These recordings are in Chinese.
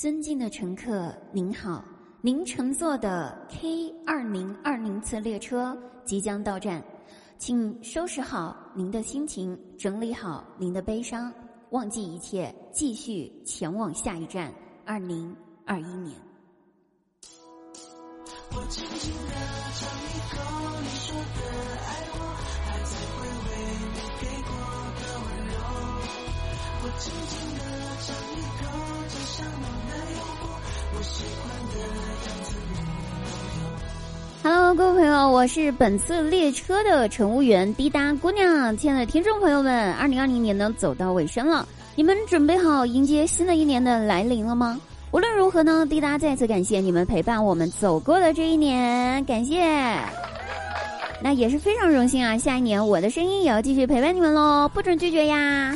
尊敬的乘客，您好，您乘坐的 K 二零二零次列车即将到站，请收拾好您的心情，整理好您的悲伤，忘记一切，继续前往下一站二零二一年。我轻轻地尝一口你说的爱我，还在回味你给过的温柔。我轻轻地尝一口，Hello，各位朋友，我是本次列车的乘务员滴答姑娘。亲爱的听众朋友们，二零二零年呢走到尾声了，你们准备好迎接新的一年的来临了吗？无论如何呢，滴答再次感谢你们陪伴我们走过的这一年，感谢。那也是非常荣幸啊，下一年我的声音也要继续陪伴你们喽，不准拒绝呀。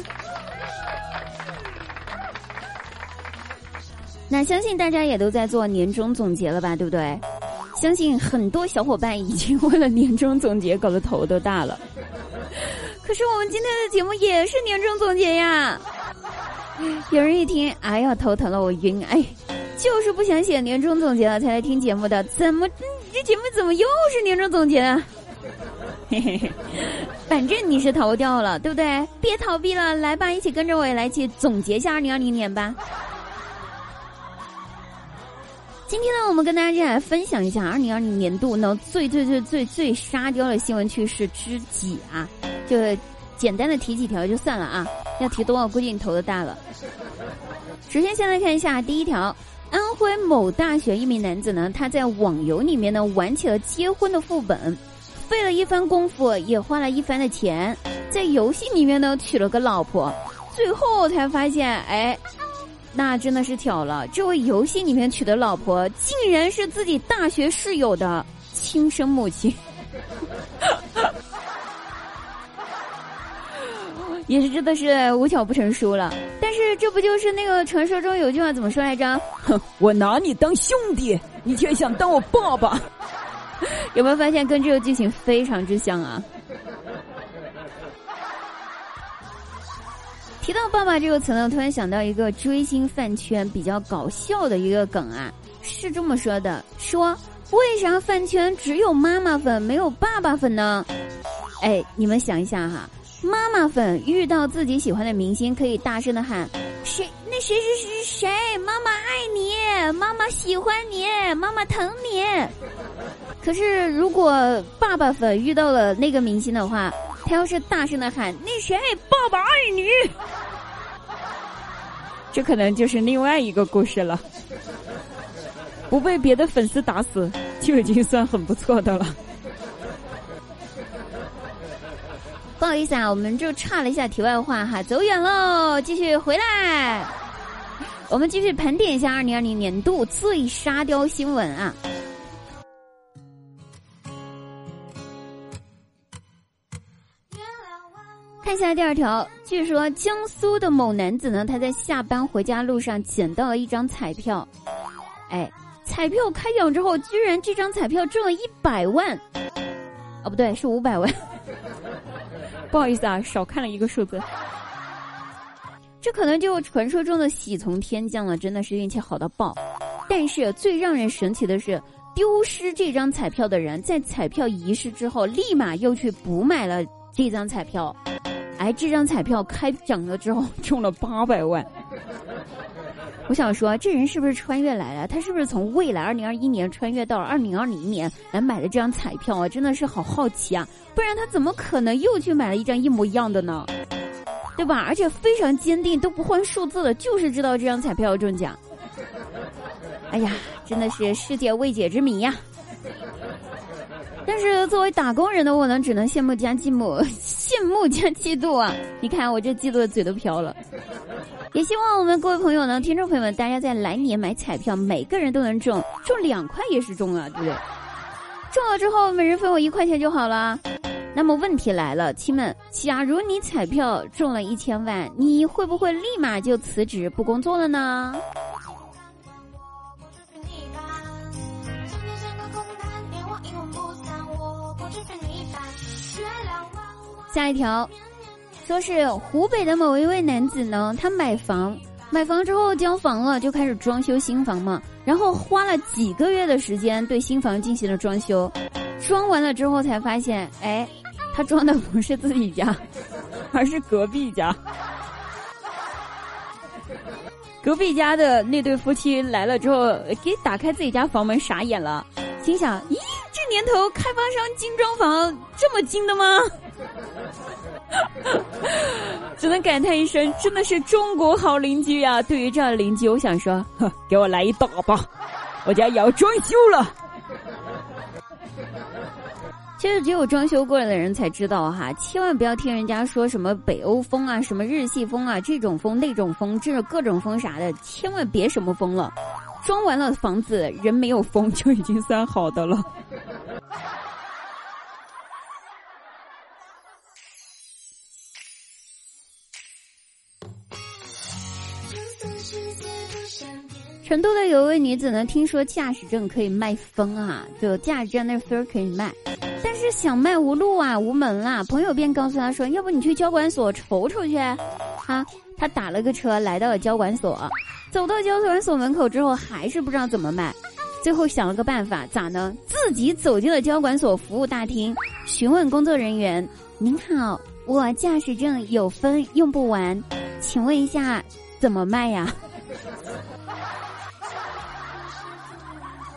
那相信大家也都在做年终总结了吧，对不对？相信很多小伙伴已经 为了年终总结搞得头都大了。可是我们今天的节目也是年终总结呀。有人一听，哎呀，头疼了，我晕，哎，就是不想写年终总结了才来听节目的，怎么这节目怎么又是年终总结啊？嘿嘿嘿，反正你是逃掉了，对不对？别逃避了，来吧，一起跟着我也来去总结一下二零二零年吧。今天呢，我们跟大家一起来分享一下二零二零年度呢最最最最最沙雕的新闻趣事之几啊？就简单的提几条就算了啊，要提多了估计你头都大了。首先，先来看一下第一条：安徽某大学一名男子呢，他在网游里面呢玩起了结婚的副本，费了一番功夫，也花了一番的钱，在游戏里面呢娶了个老婆，最后才发现，哎。那真的是巧了，这位游戏里面娶的老婆竟然是自己大学室友的亲生母亲，也是真的是无巧不成书了。但是这不就是那个传说中有句话怎么说来着？哼，我拿你当兄弟，你却想当我爸爸，有没有发现跟这个剧情非常之像啊？提到“爸爸”这个词呢，突然想到一个追星饭圈比较搞笑的一个梗啊，是这么说的：说为啥饭圈只有妈妈粉没有爸爸粉呢？哎，你们想一下哈，妈妈粉遇到自己喜欢的明星，可以大声的喊：谁？那谁谁谁谁？妈妈爱你，妈妈喜欢你，妈妈疼你。可是如果爸爸粉遇到了那个明星的话，他要是大声的喊：“那谁，爸爸爱你！” 这可能就是另外一个故事了。不被别的粉丝打死，就已经算很不错的了。不好意思啊，我们就岔了一下题外话哈，走远喽，继续回来。我们继续盘点一下二零二零年度最沙雕新闻啊。看一下第二条，据说江苏的某男子呢，他在下班回家路上捡到了一张彩票，哎，彩票开奖之后，居然这张彩票中了一百万，哦不对，是五百万，不好意思啊，少看了一个数字，这可能就传说中的喜从天降了，真的是运气好到爆。但是最让人神奇的是，丢失这张彩票的人在彩票遗失之后，立马又去补买了这张彩票。哎，这张彩票开奖了之后中了八百万。我想说，这人是不是穿越来了？他是不是从未来二零二一年穿越到二零二零年来买的这张彩票啊？真的是好好奇啊！不然他怎么可能又去买了一张一模一样的呢？对吧？而且非常坚定，都不换数字了，就是知道这张彩票中奖。哎呀，真的是世界未解之谜呀！但是作为打工人的我呢，只能羡慕加嫉妒，羡慕加嫉妒啊！你看我这嫉妒的嘴都瓢了。也希望我们各位朋友呢，听众朋友们，大家在来年买彩票，每个人都能中，中两块也是中啊，对不对？中了之后，每人分我一块钱就好了。那么问题来了，亲们，假如你彩票中了一千万，你会不会立马就辞职不工作了呢？下一条，说是湖北的某一位男子呢，他买房买房之后交房了，就开始装修新房嘛。然后花了几个月的时间对新房进行了装修，装完了之后才发现，哎，他装的不是自己家，而是隔壁家。隔壁家的那对夫妻来了之后，给打开自己家房门，傻眼了，心想：咦，这年头开发商精装房这么精的吗？只能感叹一声，真的是中国好邻居呀！对于这样的邻居，我想说，给我来一打吧，我家也要装修了。其实只有装修过来的人才知道哈，千万不要听人家说什么北欧风啊、什么日系风啊、这种风那种风，这各种风啥的，千万别什么风了。装完了房子，人没有风就已经算好的了。成都的有位女子呢，听说驾驶证可以卖分啊，就驾驶证那分可以卖，但是想卖无路啊，无门啦。朋友便告诉她说：“要不你去交管所瞅瞅去。”啊，她打了个车来到了交管所，走到交管所门口之后，还是不知道怎么卖，最后想了个办法，咋呢？自己走进了交管所服务大厅，询问工作人员：“您好，我驾驶证有分用不完，请问一下怎么卖呀？”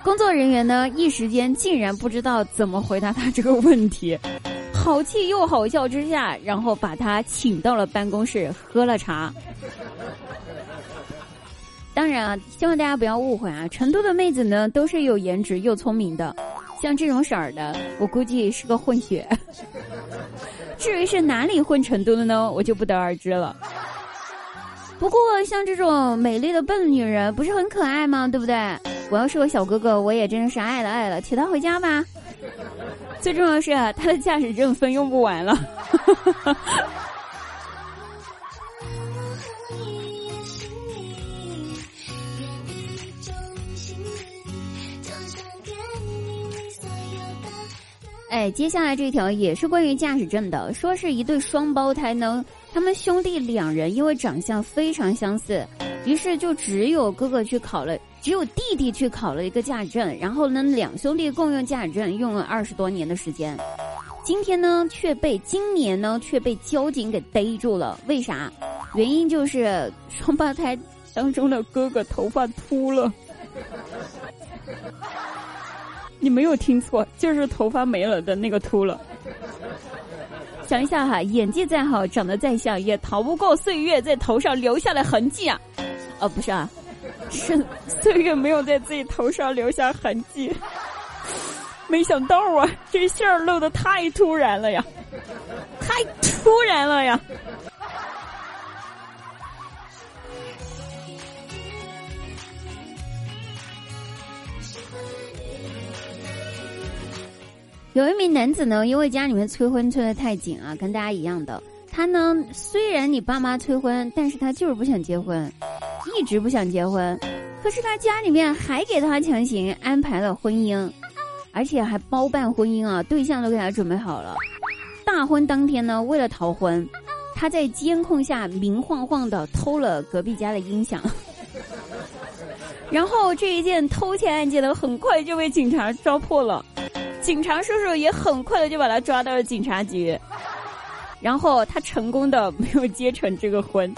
工作人员呢，一时间竟然不知道怎么回答他这个问题，好气又好笑之下，然后把他请到了办公室喝了茶。当然啊，希望大家不要误会啊，成都的妹子呢都是有颜值又聪明的，像这种色儿的，我估计是个混血。至于是哪里混成都的呢，我就不得而知了。不过像这种美丽的笨女人，不是很可爱吗？对不对？我要是个小哥哥，我也真的是爱了爱了，娶她回家吧。最重要的是，他的驾驶证分用不完了。哎，接下来这条也是关于驾驶证的，说是一对双胞胎呢，他们兄弟两人因为长相非常相似，于是就只有哥哥去考了。只有弟弟去考了一个驾驶证，然后呢，两兄弟共用驾驶证用了二十多年的时间，今天呢却被今年呢却被交警给逮住了。为啥？原因就是双胞胎当中的哥哥头发秃了。你没有听错，就是头发没了的那个秃了。想一下哈，演技再好，长得再像，也逃不过岁月在头上留下的痕迹啊！哦，不是啊。是岁月没有在自己头上留下痕迹，没想到啊，这馅儿露的太突然了呀，太突然了呀！有一名男子呢，因为家里面催婚催的太紧啊，跟大家一样的。他呢，虽然你爸妈催婚，但是他就是不想结婚，一直不想结婚。可是他家里面还给他强行安排了婚姻，而且还包办婚姻啊，对象都给他准备好了。大婚当天呢，为了逃婚，他在监控下明晃晃的偷了隔壁家的音响。然后这一件偷窃案件呢，很快就被警察抓破了，警察叔叔也很快的就把他抓到了警察局。然后他成功的没有结成这个婚，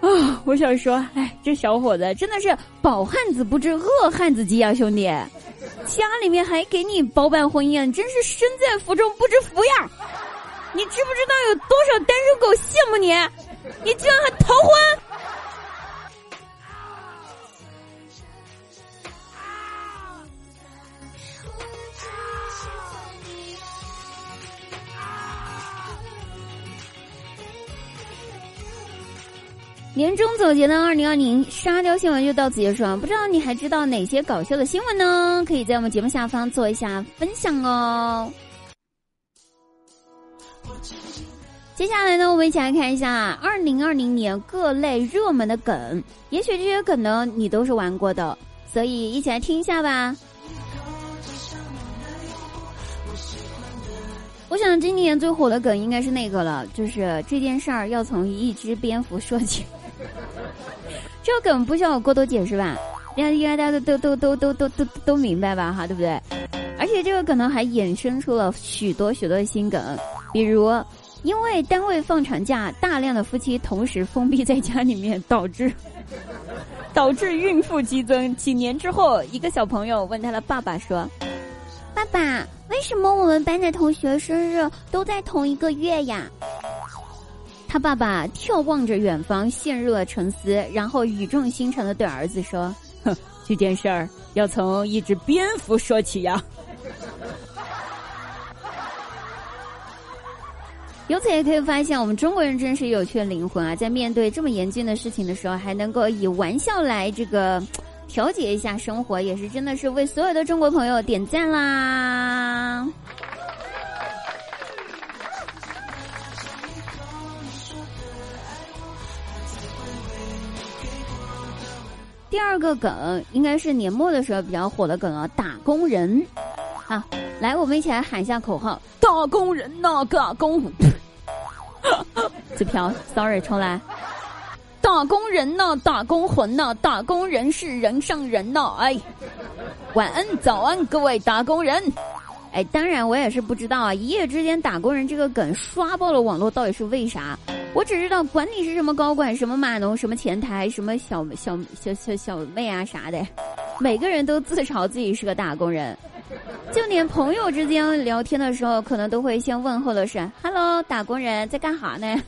啊！我想说，哎，这小伙子真的是饱汉子不知饿汉子饥啊，兄弟！家里面还给你包办婚姻，真是身在福中不知福呀！你知不知道有多少单身狗羡慕你？你居然还逃婚！年终总结的二零二零沙雕新闻就到此结束了。不知道你还知道哪些搞笑的新闻呢？可以在我们节目下方做一下分享哦。接下来呢，我们一起来看一下二零二零年各类热门的梗。也许这些梗呢，你都是玩过的，所以一起来听一下吧。我想今年最火的梗应该是那个了，就是这件事儿要从一只蝙蝠说起。这个梗不需要我过多解释吧？应该应该大家都都都都都都都都明白吧？哈，对不对？而且这个可能还衍生出了许多许多新梗，比如因为单位放产假，大量的夫妻同时封闭在家里面，导致 导致孕妇激增。几年之后，一个小朋友问他的爸爸说：“爸爸，为什么我们班的同学生日都在同一个月呀？”他爸爸眺望着远方，陷入了沉思，然后语重心长的对儿子说：“ 哼，这件事儿要从一只蝙蝠说起呀。”由此也可以发现，我们中国人真是有趣的灵魂啊！在面对这么严峻的事情的时候，还能够以玩笑来这个调节一下生活，也是真的是为所有的中国朋友点赞啦！第二个梗应该是年末的时候比较火的梗啊，打工人。啊，来，我们一起来喊一下口号：打工人呐，打工。纸飘，sorry，重来。打工人呐，打工魂呐，打工人是人上人呐！哎，晚安，早安，各位打工人。哎，当然我也是不知道啊，一夜之间打工人这个梗刷爆了网络，到底是为啥？我只知道，管你是什么高管、什么码农、什么前台、什么小小小小小妹啊啥的，每个人都自嘲自己是个打工人，就连朋友之间聊天的时候，可能都会先问候的是 “hello，打工人在干哈呢？”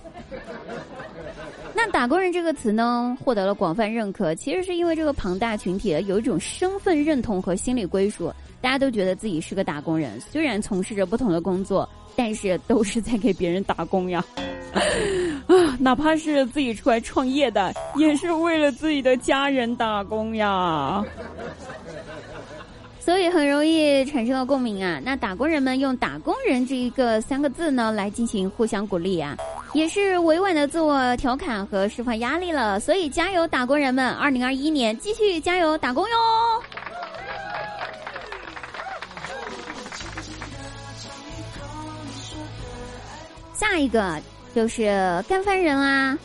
那“打工人”这个词呢，获得了广泛认可，其实是因为这个庞大群体有一种身份认同和心理归属，大家都觉得自己是个打工人，虽然从事着不同的工作，但是都是在给别人打工呀。啊，哪怕是自己出来创业的，也是为了自己的家人打工呀。所以很容易产生了共鸣啊。那打工人们用“打工人”这一个三个字呢，来进行互相鼓励啊，也是委婉的自我调侃和释放压力了。所以加油，打工人们！二零二一年继续加油打工哟。下一个。就是干饭人啦，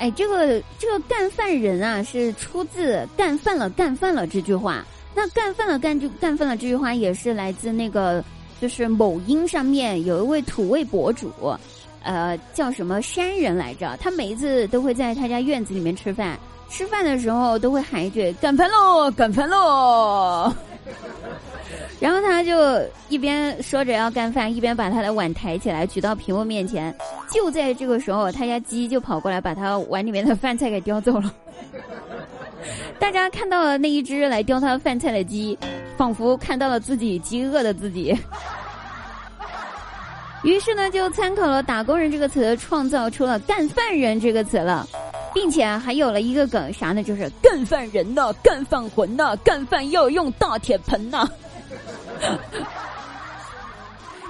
哎，这个这个干饭人啊，是出自“干饭了，干饭了”这句话。那“干饭了，干就干饭了”这句话也是来自那个，就是某音上面有一位土味博主，呃，叫什么山人来着？他每一次都会在他家院子里面吃饭，吃饭的时候都会喊一句“干饭喽，干饭喽”。然后他就一边说着要干饭，一边把他的碗抬起来举到屏幕面前。就在这个时候，他家鸡就跑过来把他碗里面的饭菜给叼走了。大家看到了那一只来叼他饭菜的鸡，仿佛看到了自己饥饿的自己。于是呢，就参考了“打工人”这个词，创造出了“干饭人”这个词了，并且还有了一个梗，啥呢？就是“干饭人呐，干饭魂呐，干饭要用大铁盆呐。”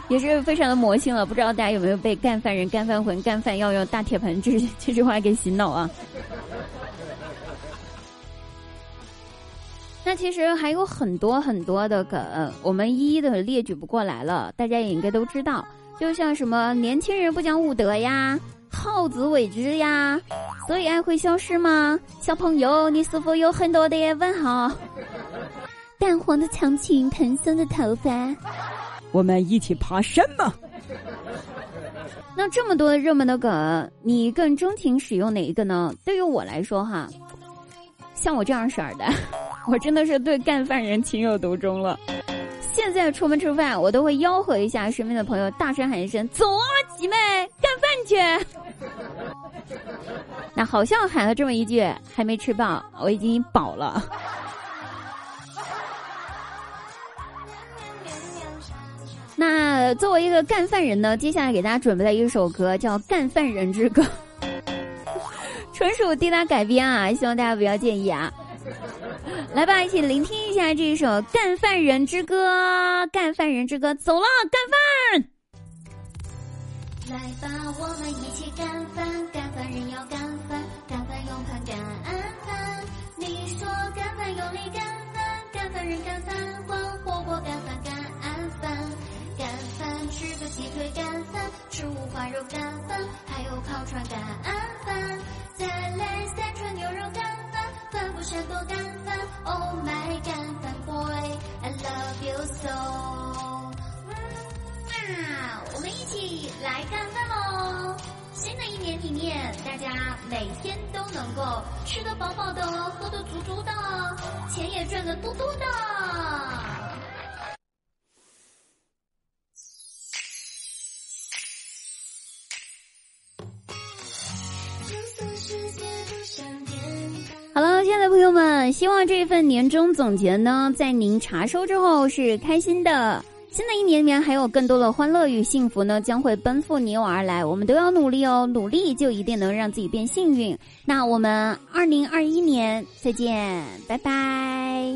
也是非常的魔性了，不知道大家有没有被“干饭人”“干饭魂”“干饭要用大铁盆”这这句话给洗脑啊？那其实还有很多很多的梗，我们一一的列举不过来了，大家也应该都知道。就像什么年轻人不讲武德呀，好自为之呀，所以爱会消失吗？小朋友，你是否有很多的问号？淡黄的长裙，蓬松的头发，我们一起爬山吧？那这么多的热门的梗，你更钟情使用哪一个呢？对于我来说，哈，像我这样色儿的，我真的是对干饭人情有独钟了。现在出门吃饭，我都会吆喝一下身边的朋友，大声喊一声：“走啊，姐妹，干饭去！”那好像喊了这么一句，还没吃饱，我已经饱了。那作为一个干饭人呢，接下来给大家准备了一首歌，叫《干饭人之歌》，纯属滴答改编啊，希望大家不要介意啊。来吧，一起聆听一下这一首《干饭人之歌》，干饭人之歌，走了，干饭。来吧，我们一起干饭，干饭人要干饭，干饭用盘干饭。你说干饭用力干饭，干饭人干饭换火锅干饭。干吃个鸡腿干饭，吃五花肉干饭，还有烤串干饭，再来三串牛肉干饭，饭不山多干饭。oh my，干饭 boy，I love you so。嗯啊，我们一起来干饭喽。新的一年里面，大家每天都能够吃得饱饱的，喝得足足的，钱也赚得多多的。好了，亲爱的朋友们，希望这一份年终总结呢，在您查收之后是开心的。新的一年里面还有更多的欢乐与幸福呢，将会奔赴你我而来。我们都要努力哦，努力就一定能让自己变幸运。那我们二零二一年再见，拜拜。